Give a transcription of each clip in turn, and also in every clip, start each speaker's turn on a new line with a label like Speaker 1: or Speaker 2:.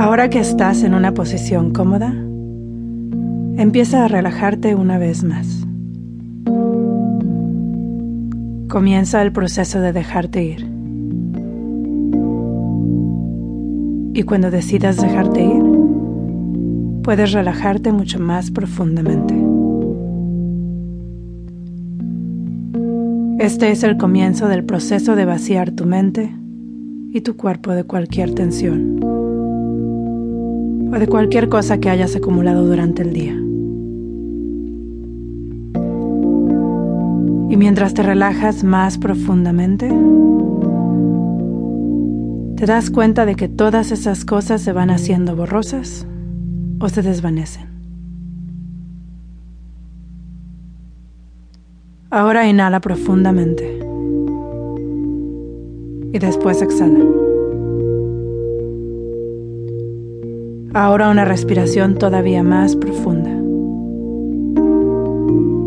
Speaker 1: Ahora que estás en una posición cómoda, empieza a relajarte una vez más. Comienza el proceso de dejarte ir. Y cuando decidas dejarte ir, puedes relajarte mucho más profundamente. Este es el comienzo del proceso de vaciar tu mente y tu cuerpo de cualquier tensión o de cualquier cosa que hayas acumulado durante el día. Y mientras te relajas más profundamente, te das cuenta de que todas esas cosas se van haciendo borrosas o se desvanecen. Ahora inhala profundamente y después exhala. Ahora una respiración todavía más profunda.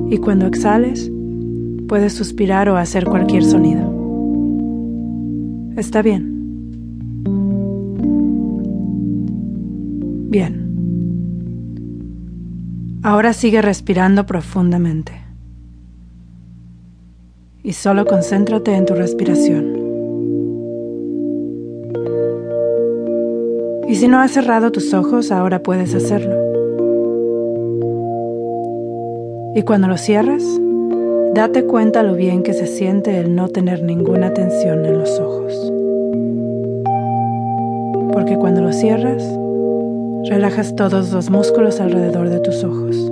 Speaker 1: Y cuando exhales, puedes suspirar o hacer cualquier sonido. Está bien. Bien. Ahora sigue respirando profundamente. Y solo concéntrate en tu respiración. Y si no has cerrado tus ojos, ahora puedes hacerlo. Y cuando lo cierras, date cuenta lo bien que se siente el no tener ninguna tensión en los ojos. Porque cuando lo cierras, relajas todos los músculos alrededor de tus ojos.